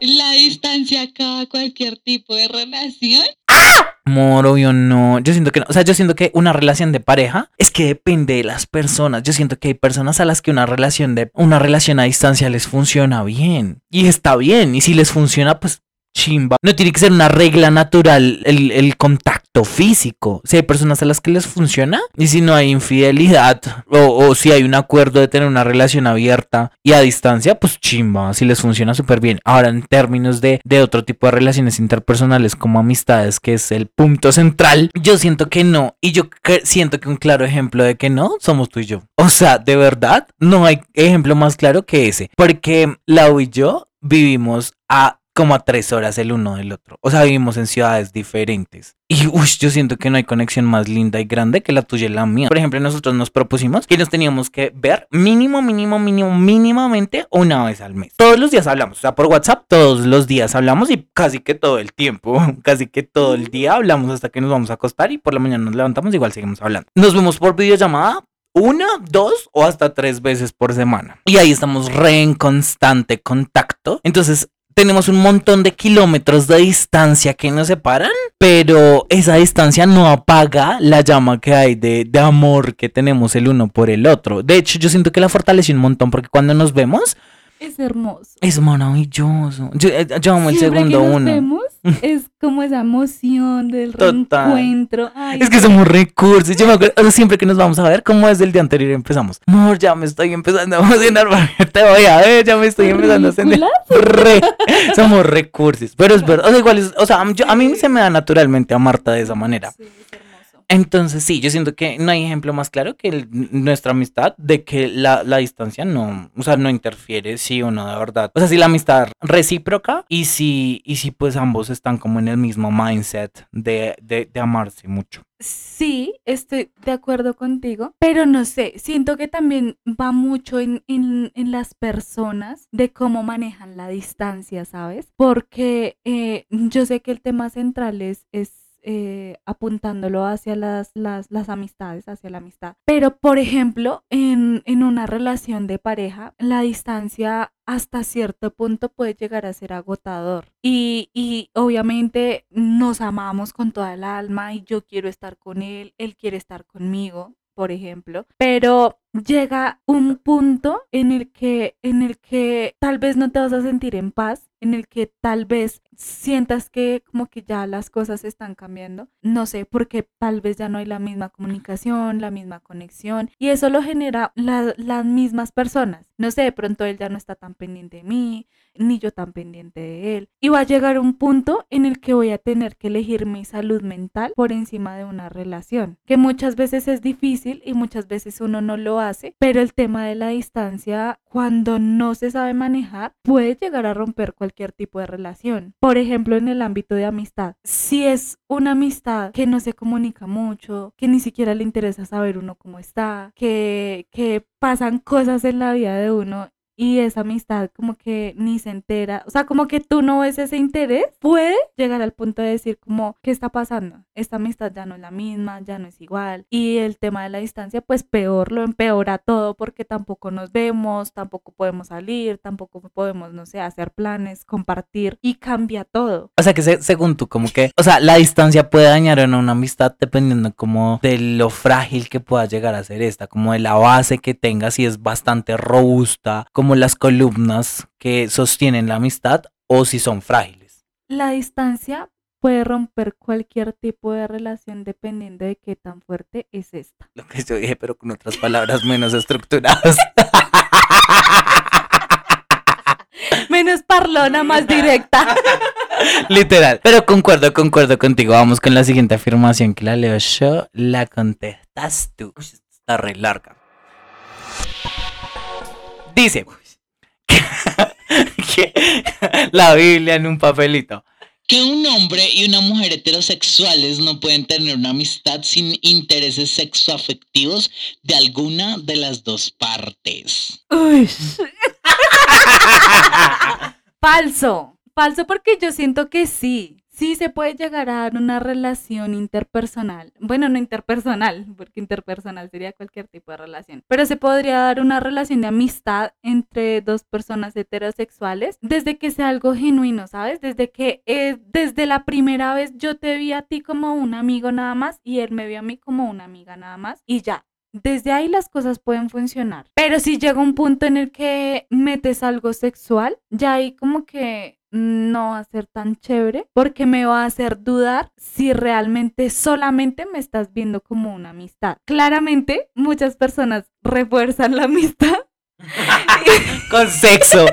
La distancia acaba cualquier tipo de relación. Amor, obvio no. Yo siento que no. O sea, yo siento que una relación de pareja es que depende de las personas. Yo siento que hay personas a las que una relación de una relación a distancia les funciona bien. Y está bien. Y si les funciona, pues chimba. No tiene que ser una regla natural el, el contacto físico. Si hay personas a las que les funciona y si no hay infidelidad o, o si hay un acuerdo de tener una relación abierta y a distancia, pues chimba. Si les funciona súper bien. Ahora, en términos de, de otro tipo de relaciones interpersonales como amistades, que es el punto central, yo siento que no. Y yo siento que un claro ejemplo de que no somos tú y yo. O sea, de verdad, no hay ejemplo más claro que ese. Porque Lau y yo vivimos a como a tres horas el uno del otro. O sea, vivimos en ciudades diferentes. Y uy, yo siento que no hay conexión más linda y grande que la tuya y la mía. Por ejemplo, nosotros nos propusimos que nos teníamos que ver mínimo, mínimo, mínimo, mínimamente una vez al mes. Todos los días hablamos. O sea, por WhatsApp todos los días hablamos y casi que todo el tiempo. *laughs* Casi que todo el día hablamos hasta que nos vamos a acostar y por la mañana nos levantamos igual seguimos hablando. Nos vemos por videollamada una, dos o hasta tres veces por semana. Y ahí estamos re en constante contacto. Entonces, tenemos un montón de kilómetros de distancia que nos separan, pero esa distancia no apaga la llama que hay de, de amor que tenemos el uno por el otro. De hecho, yo siento que la fortalece un montón porque cuando nos vemos Es hermoso. es maravilloso. Yo, eh, yo amo el Siempre segundo que nos uno. vemos, *laughs* es como esa emoción del Total. reencuentro. Ay, Es que somos recursos. Yo me acuerdo, o sea, siempre que nos vamos a ver, como desde el día anterior empezamos. Amor, ya me estoy empezando a emocionar. *laughs* Te voy a ver, ya me estoy empezando a sentir. Somos recursos. Pero es verdad. O sea, igual es- o sea, yo- a mí se me da naturalmente a Marta de esa manera. Sí, es hermoso. Entonces, sí, yo siento que no hay ejemplo más claro que nuestra amistad de que la, la distancia no, o sea, no interfiere, sí o no, de verdad. O sea, si la amistad recíproca y si, y si pues ambos están como en el mismo mindset de, de, de amarse mucho. Sí, estoy de acuerdo contigo, pero no sé, siento que también va mucho en, en- en las personas de cómo manejan la distancia, ¿sabes? Porque eh, yo sé que el tema central es eh, apuntándolo hacia las, las, las amistades, hacia la amistad. Pero, por ejemplo, en, en una relación de pareja, la distancia hasta cierto punto puede llegar a ser agotador. Y, y obviamente nos amamos con toda el alma y yo quiero estar con él, él quiere estar conmigo, por ejemplo. Pero llega un punto en el que, en el que tal vez no te vas a sentir en paz, en el que tal vez sientas que como que ya las cosas están cambiando. No sé, porque tal vez ya no hay la misma comunicación, la misma conexión. Y eso lo genera la- las mismas personas. No sé, de pronto él ya no está tan pendiente de mí, ni yo tan pendiente de él. Y va a llegar un punto en el que voy a tener que elegir mi salud mental por encima de una relación, que muchas veces es difícil y muchas veces uno no lo hace, pero el tema de la distancia, cuando no se sabe manejar, puede llegar a romper cualquier tipo de relación. Por ejemplo, en el ámbito de amistad, si es una amistad que no se comunica mucho, que ni siquiera le interesa saber uno cómo está, que, que pasan cosas en la vida de uno y esa amistad como que ni se entera, o sea, como que tú no ves ese interés, puede llegar al punto de decir como, ¿qué está pasando? Esta amistad ya no es la misma, ya no es igual. Y el tema de la distancia, pues peor, lo empeora todo porque tampoco nos vemos, tampoco podemos salir, tampoco podemos, no sé, hacer planes, compartir y cambia todo. O sea que se- según tú, como que, o sea, la distancia puede dañar a una amistad dependiendo como de lo frágil que pueda llegar a ser esta, como de la base que tenga, si es bastante robusta, como como las columnas que sostienen la amistad o si son frágiles. La distancia puede romper cualquier tipo de relación dependiendo de qué tan fuerte es esta. Lo que yo dije, pero con otras palabras menos estructuradas. *laughs* Menos parlona, más directa. *laughs* Literal. Pero concuerdo, concuerdo contigo. Vamos con la siguiente afirmación que la leo yo, la contestas tú. Uy, está re larga. Dice que la Biblia en un papelito. Que un hombre y una mujer heterosexuales no pueden tener una amistad sin intereses sexoafectivos de alguna de las dos partes. Uy. *laughs* Falso. Falso porque yo siento que sí. Sí se puede llegar a dar una relación interpersonal. Bueno, no interpersonal, porque interpersonal sería cualquier tipo de relación. Pero se podría dar una relación de amistad entre dos personas heterosexuales desde que sea algo genuino, ¿sabes? Desde que eh, desde la primera vez yo te vi a ti como un amigo nada más y él me vio a mí como una amiga nada más y ya. Desde ahí las cosas pueden funcionar. Pero si llega un punto en el que metes algo sexual, ya ahí como que no va a ser tan chévere porque me va a hacer dudar si realmente solamente me estás viendo como una amistad. Claramente, muchas personas refuerzan la amistad *laughs* Con *laughs* sexo.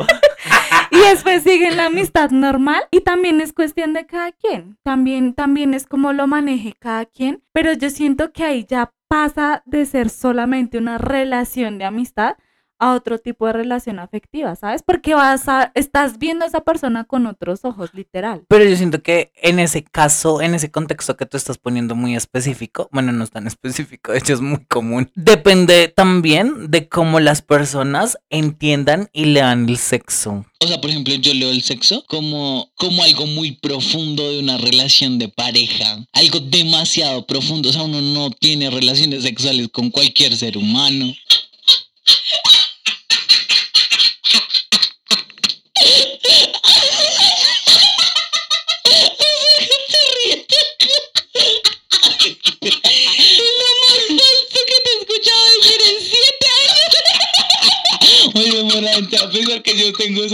y después siguen la amistad normal y también es cuestión de cada quien. También también es como lo maneje cada quien, pero yo siento que ahí ya pasa de ser solamente una relación de amistad a otro tipo de relación afectiva, ¿sabes? Porque vas a, estás viendo a esa persona con otros ojos, literal. Pero yo siento que en ese caso, en ese contexto que tú estás poniendo muy específico, bueno, no es tan específico, *laughs* de hecho es muy común, depende también de cómo las personas entiendan y lean el sexo. O sea, por ejemplo, yo leo el sexo como, como algo muy profundo de una relación de pareja. Algo demasiado profundo. O sea, uno no tiene relaciones sexuales con cualquier ser humano.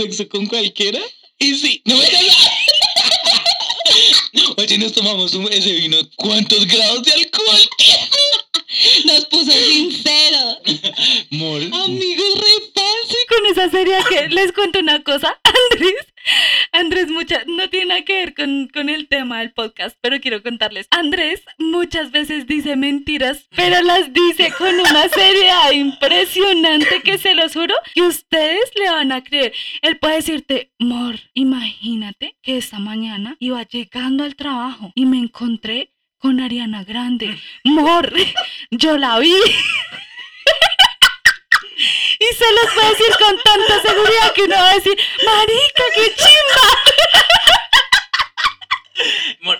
Sexo con cualquiera. Y sí, no me *laughs* Oye, nos tomamos un- ese vino. ¿Cuántos grados de alcohol? Nos puso sincero. *laughs* Mor. Amigos, repanse. Con esa serie que les cuento una cosa, *laughs* Andrés. Andrés, mucha, no tiene nada que ver con, con el tema del podcast, pero quiero contarles. Andrés muchas veces dice mentiras, pero las dice con una seriedad *laughs* impresionante que se los juro que ustedes le van a creer. Él puede decirte, Mor, imagínate que esta mañana iba llegando al trabajo y me encontré con Ariana Grande. Mor, *laughs* yo la vi. Y se los puede decir con tanta seguridad que uno va a decir, marica, qué chimba.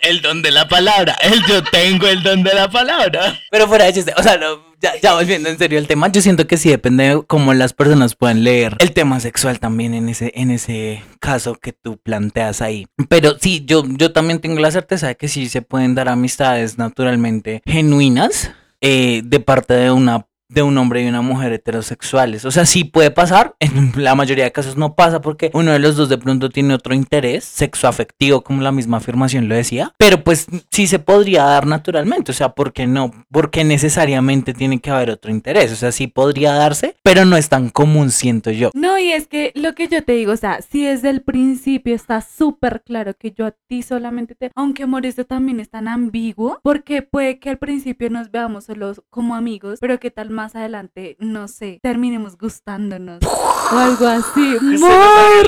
El don de la palabra. El yo tengo el don de la palabra. Pero fuera de chiste, o sea, no, ya, ya volviendo en serio el tema, yo siento que sí depende de cómo las personas puedan leer el tema sexual también en ese, en ese caso que tú planteas ahí. Pero sí, yo, yo también tengo la certeza de que sí se pueden dar amistades naturalmente genuinas eh, de parte de una de un hombre y una mujer heterosexuales. O sea, sí puede pasar, en *laughs* la mayoría de casos no pasa porque uno de los dos de pronto tiene otro interés sexoafectivo, como la misma afirmación lo decía, pero pues sí se podría dar naturalmente, o sea, ¿por qué no? Porque necesariamente tiene que haber otro interés, o sea, sí podría darse, pero no es tan común, siento yo. No, y es que lo que yo te digo, o sea, si desde el principio está súper claro que yo a ti solamente te... Aunque amor, esto también es tan ambiguo, porque puede que al principio nos veamos solo como amigos, pero que tal más adelante, no sé, terminemos gustándonos *laughs* o algo así. Mor,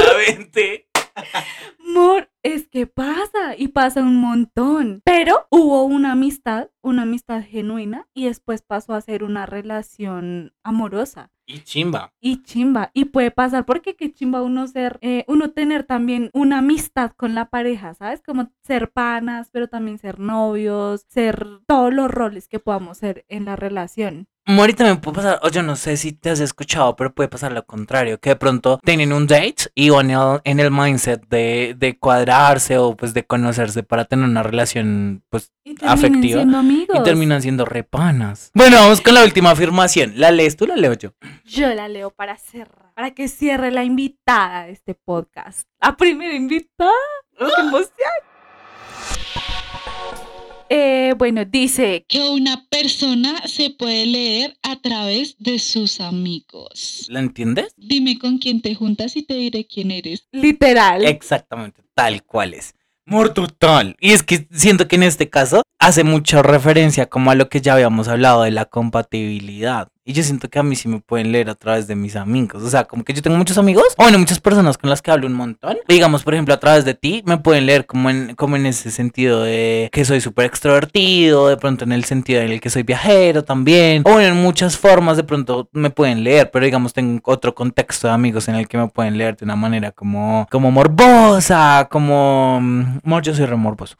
*laughs* Mor, es que pasa y pasa un montón. Pero hubo una amistad, una amistad genuina y después pasó a ser una relación amorosa Y chimba. y chimba. Y puede pasar porque qué chimba uno ser, eh, uno tener también una amistad con la pareja, ¿sabes? Como ser panas, pero también ser novios, ser todos los roles que podamos ser en la relación. Mori también puede pasar, o yo no sé si te has escuchado, pero puede pasar lo contrario, que de pronto tienen un date y van en el, mindset de, de cuadrarse o pues de conocerse para tener una relación pues Y afectiva siendo amigos. y terminan siendo repanas. Bueno, vamos con la última afirmación. ¿La lees tú o la leo yo? Yo la leo para cerrar, para que cierre la invitada de este podcast. La primera invitada. ¡Qué *gasps* emoción! Eh, bueno, dice, Que una persona se puede leer a través de sus amigos. ¿La entiendes? Dime con quién te juntas y te diré quién eres. literal. Exactamente, tal cual es. Mor total. Y es que siento que en este caso hace mucha referencia como a lo que ya habíamos hablado de la compatibilidad. Y yo siento que a mí sí me pueden leer a través de mis amigos. O sea, como que yo tengo muchos amigos, o bueno, muchas personas con las que hablo un montón. Digamos, por ejemplo, a través de ti, me pueden leer como en, como en ese sentido de que soy súper extrovertido, de pronto en el sentido en el que soy viajero también. O en muchas formas de pronto me pueden leer, pero digamos, tengo otro contexto de amigos en el que me pueden leer de una manera como, como morbosa, como... mm, yo soy re morboso.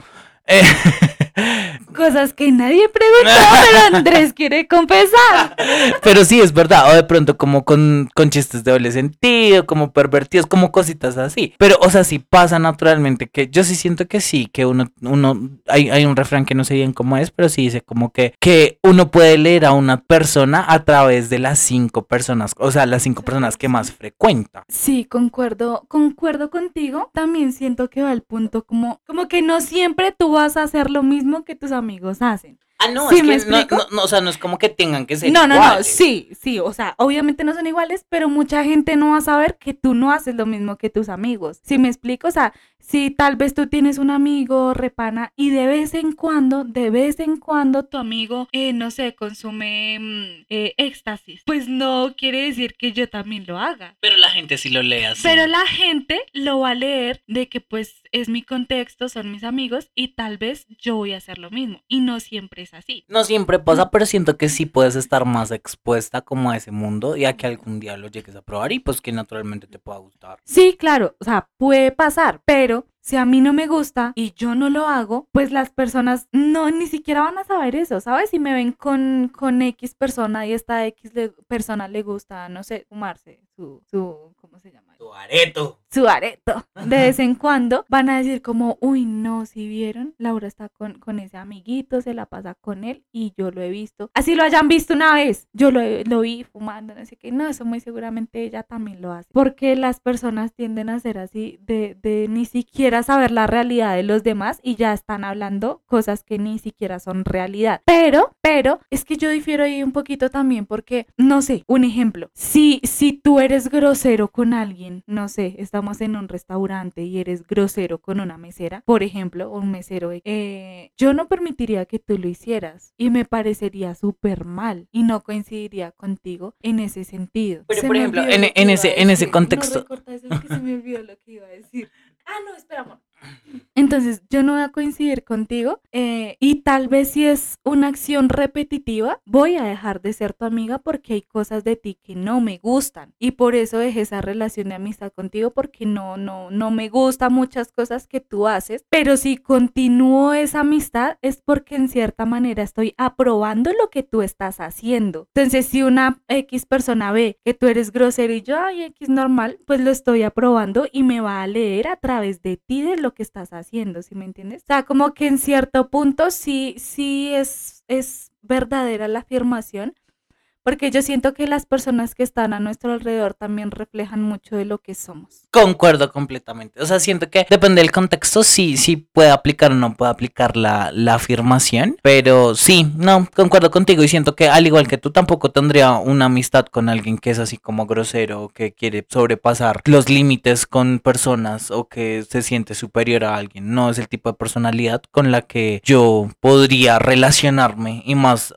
Eh, *laughs* Cosas que nadie preguntó, pero *laughs* Andrés quiere confesar. Pero sí, es verdad. O de pronto como con, con chistes de doble sentido, como pervertidos, como cositas así. Pero, o sea, sí pasa naturalmente que yo sí siento que sí, que uno, uno, hay, hay un refrán que no sé bien cómo es, pero sí dice como que, que uno puede leer a una persona a través de las cinco personas, o sea, las cinco personas que más frecuenta. Sí, concuerdo, concuerdo contigo. También siento que va al punto como, como que no siempre tú vas a hacer lo mismo que tus amigos hacen. Ah, no, ¿Sí es me que no, explico? no, no, o sea, no es como que tengan que ser No, no, no, iguales. sí, sí, o sea, obviamente no son iguales, pero mucha gente no va a saber que tú no haces lo mismo que tus amigos. Si me explico, o sea, si tal vez tú tienes un amigo repana y de vez en cuando, de vez en cuando tu amigo, eh, no sé, consume mm, eh, éxtasis, pues no quiere decir que yo también lo haga. Pero la gente sí lo lee así. Pero la gente lo va a leer de que pues es mi contexto, son mis amigos y tal vez yo voy a hacer lo mismo. Y no siempre es así. No siempre pasa, pero siento que sí puedes estar más expuesta como a ese mundo y a que algún día lo llegues a probar y pues que naturalmente te pueda gustar. Sí, claro, o sea, puede pasar, pero pero si a mí no me gusta y yo no lo hago, pues las personas no ni siquiera van a saber eso, ¿sabes? Si me ven con, con X persona y esta X le- persona le gusta, no sé, fumarse su, su, ¿cómo se llama? Tu areto. Su areto. De vez en cuando van a decir como, uy, no, si vieron, Laura está con, con ese amiguito, se la pasa con él y yo lo he visto. Así lo hayan visto una vez, yo lo, lo vi fumando, no sé qué, no, eso muy seguramente ella también lo hace. Porque las personas tienden a ser así, de, de ni siquiera saber la realidad de los demás y ya están hablando cosas que ni siquiera son realidad. Pero, pero, es que yo difiero ahí un poquito también porque, no sé, un ejemplo, si, si tú eres grosero con alguien, no sé, estamos en un restaurante y eres grosero con una mesera, por ejemplo, un mesero, eh, yo no permitiría que tú lo hicieras y me parecería súper mal y no coincidiría contigo en ese sentido. Pero, Se por ejemplo, en- que en ese- en ese contexto- No es que se me olvidó lo que iba a decir. Ah, no, espera, amor. Entonces, yo no voy a coincidir contigo eh, y tal vez si es una acción repetitiva, voy a dejar de ser tu amiga porque hay cosas de ti que no me gustan y por eso dejé esa relación de amistad contigo porque no, no, no me gustan muchas cosas que tú haces, pero si continúo esa amistad es porque en cierta manera estoy aprobando lo que tú estás haciendo. Entonces, si una X persona ve que tú eres grosero y yo, ay, X normal, pues lo estoy aprobando y me va a leer a través de ti de lo que estás haciendo, ¿sí me entiendes? O sea, como que en cierto punto sí, sí es, es verdadera la afirmación, porque yo siento que las personas que están a nuestro alrededor también reflejan mucho de lo que somos. Concuerdo completamente. O sea, siento que depende del contexto, sí, sí puede aplicar o no puede aplicar la, la afirmación. Pero sí, no, concuerdo contigo y siento que al igual que tú tampoco tendría una amistad con alguien que es así como grosero que quiere sobrepasar los límites con personas o que se siente superior a alguien. No es el tipo de personalidad con la que yo podría relacionarme y más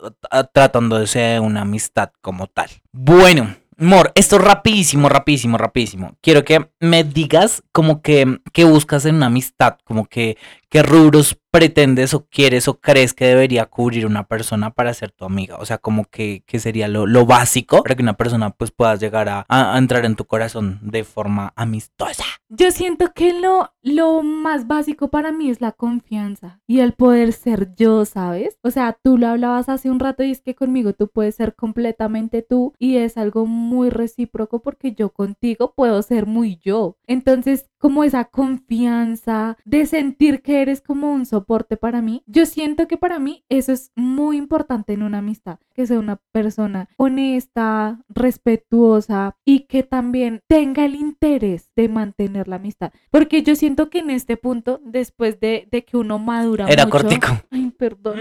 tratando de ser una amistad como tal. Bueno. Mor, esto rapidísimo, rapidísimo, rapidísimo. Quiero que me digas como que, que buscas en una amistad, como que, qué rubros pretendes o quieres o crees que debería cubrir una persona para ser tu amiga. O sea, como que, que sería lo, lo básico para que una persona pues pueda llegar a, a- entrar en tu corazón de forma amistosa. Yo siento que lo, lo más básico para mí es la confianza y el poder ser yo, ¿sabes? O sea, tú lo hablabas hace un rato y es que conmigo tú puedes ser completamente tú y es algo muy recíproco porque yo contigo puedo ser muy yo. Entonces, como esa confianza de sentir que eres como un soporte para mí, yo siento que para mí eso es muy importante en una amistad, que sea una persona honesta, respetuosa y que también tenga el interés de mantener la amistad. Porque yo siento que en este punto, después de, de que uno madura Era mucho... cortico. Ay, perdón.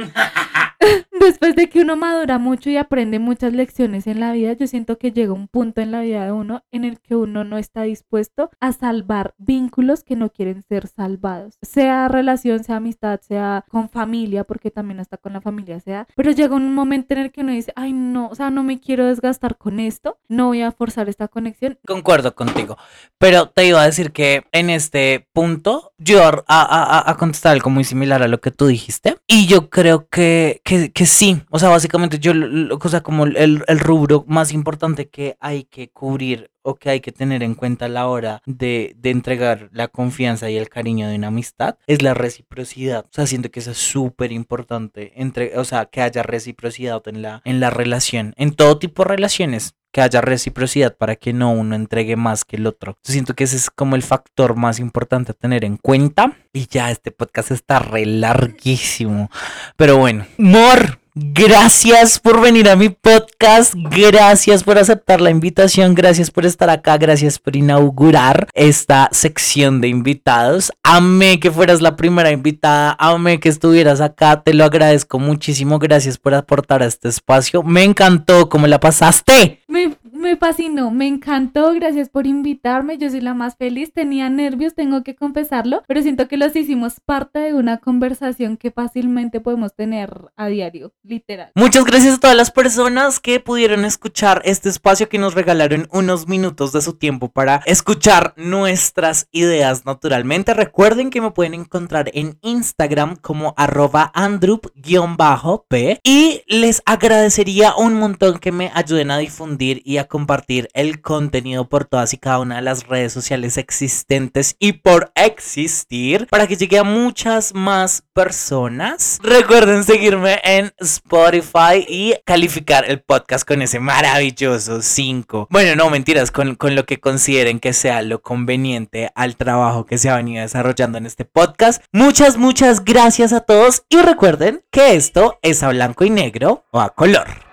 *laughs* Después de que uno madura mucho y aprende muchas lecciones en la vida, yo siento que llega un punto en la vida de uno en el que uno no está dispuesto a salvar vínculos que no quieren ser salvados. Sea relación, sea amistad, sea con familia, porque también hasta con la familia sea. Pero llega un momento en el que uno dice, ay no, o sea, no me quiero desgastar con esto, no voy a forzar esta conexión. Concuerdo contigo. Pero te iba a decir que en este punto, yo a, a- a- contestar algo muy similar a lo que tú dijiste. Y yo creo que, que, que sí. O sea, básicamente yo, o sea, como el, el rubro más importante que hay que cubrir o que hay que tener en cuenta a la hora de, de entregar la confianza y el cariño de una amistad es la reciprocidad. O sea, siento que eso es súper importante. Entre, o sea, que haya reciprocidad en la, en la relación, en todo tipo de relaciones que haya reciprocidad para que no uno entregue más que el otro. Siento que ese es como el factor más importante a tener en cuenta. Y ya este podcast está re larguísimo. Pero bueno, Mor, gracias por venir a mi podcast. Gracias por aceptar la invitación. Gracias por estar acá. Gracias por inaugurar esta sección de invitados. Amé que fueras la primera invitada. Amé que estuvieras acá. Te lo agradezco muchísimo. Gracias por aportar a este espacio. Me encantó cómo la pasaste. Me, me fascinó, me encantó, gracias por invitarme, yo soy la más feliz, tenía nervios, tengo que confesarlo, pero siento que los hicimos parte de una conversación que fácilmente podemos tener a diario, literal. Muchas gracias a todas las personas que pudieron escuchar este espacio que nos regalaron unos minutos de su tiempo para escuchar nuestras ideas naturalmente. Recuerden que me pueden encontrar en Instagram como arroba andrup-p y les agradecería un montón que me ayuden a difundir y a compartir el contenido por todas y cada una de las redes sociales existentes y por existir para que llegue a muchas más personas. Recuerden seguirme en Spotify y calificar el podcast con ese maravilloso 5. Bueno, no mentiras, con, con lo que consideren que sea lo conveniente al trabajo que se ha venido desarrollando en este podcast. Muchas, muchas gracias a todos y recuerden que esto es a blanco y negro o a color.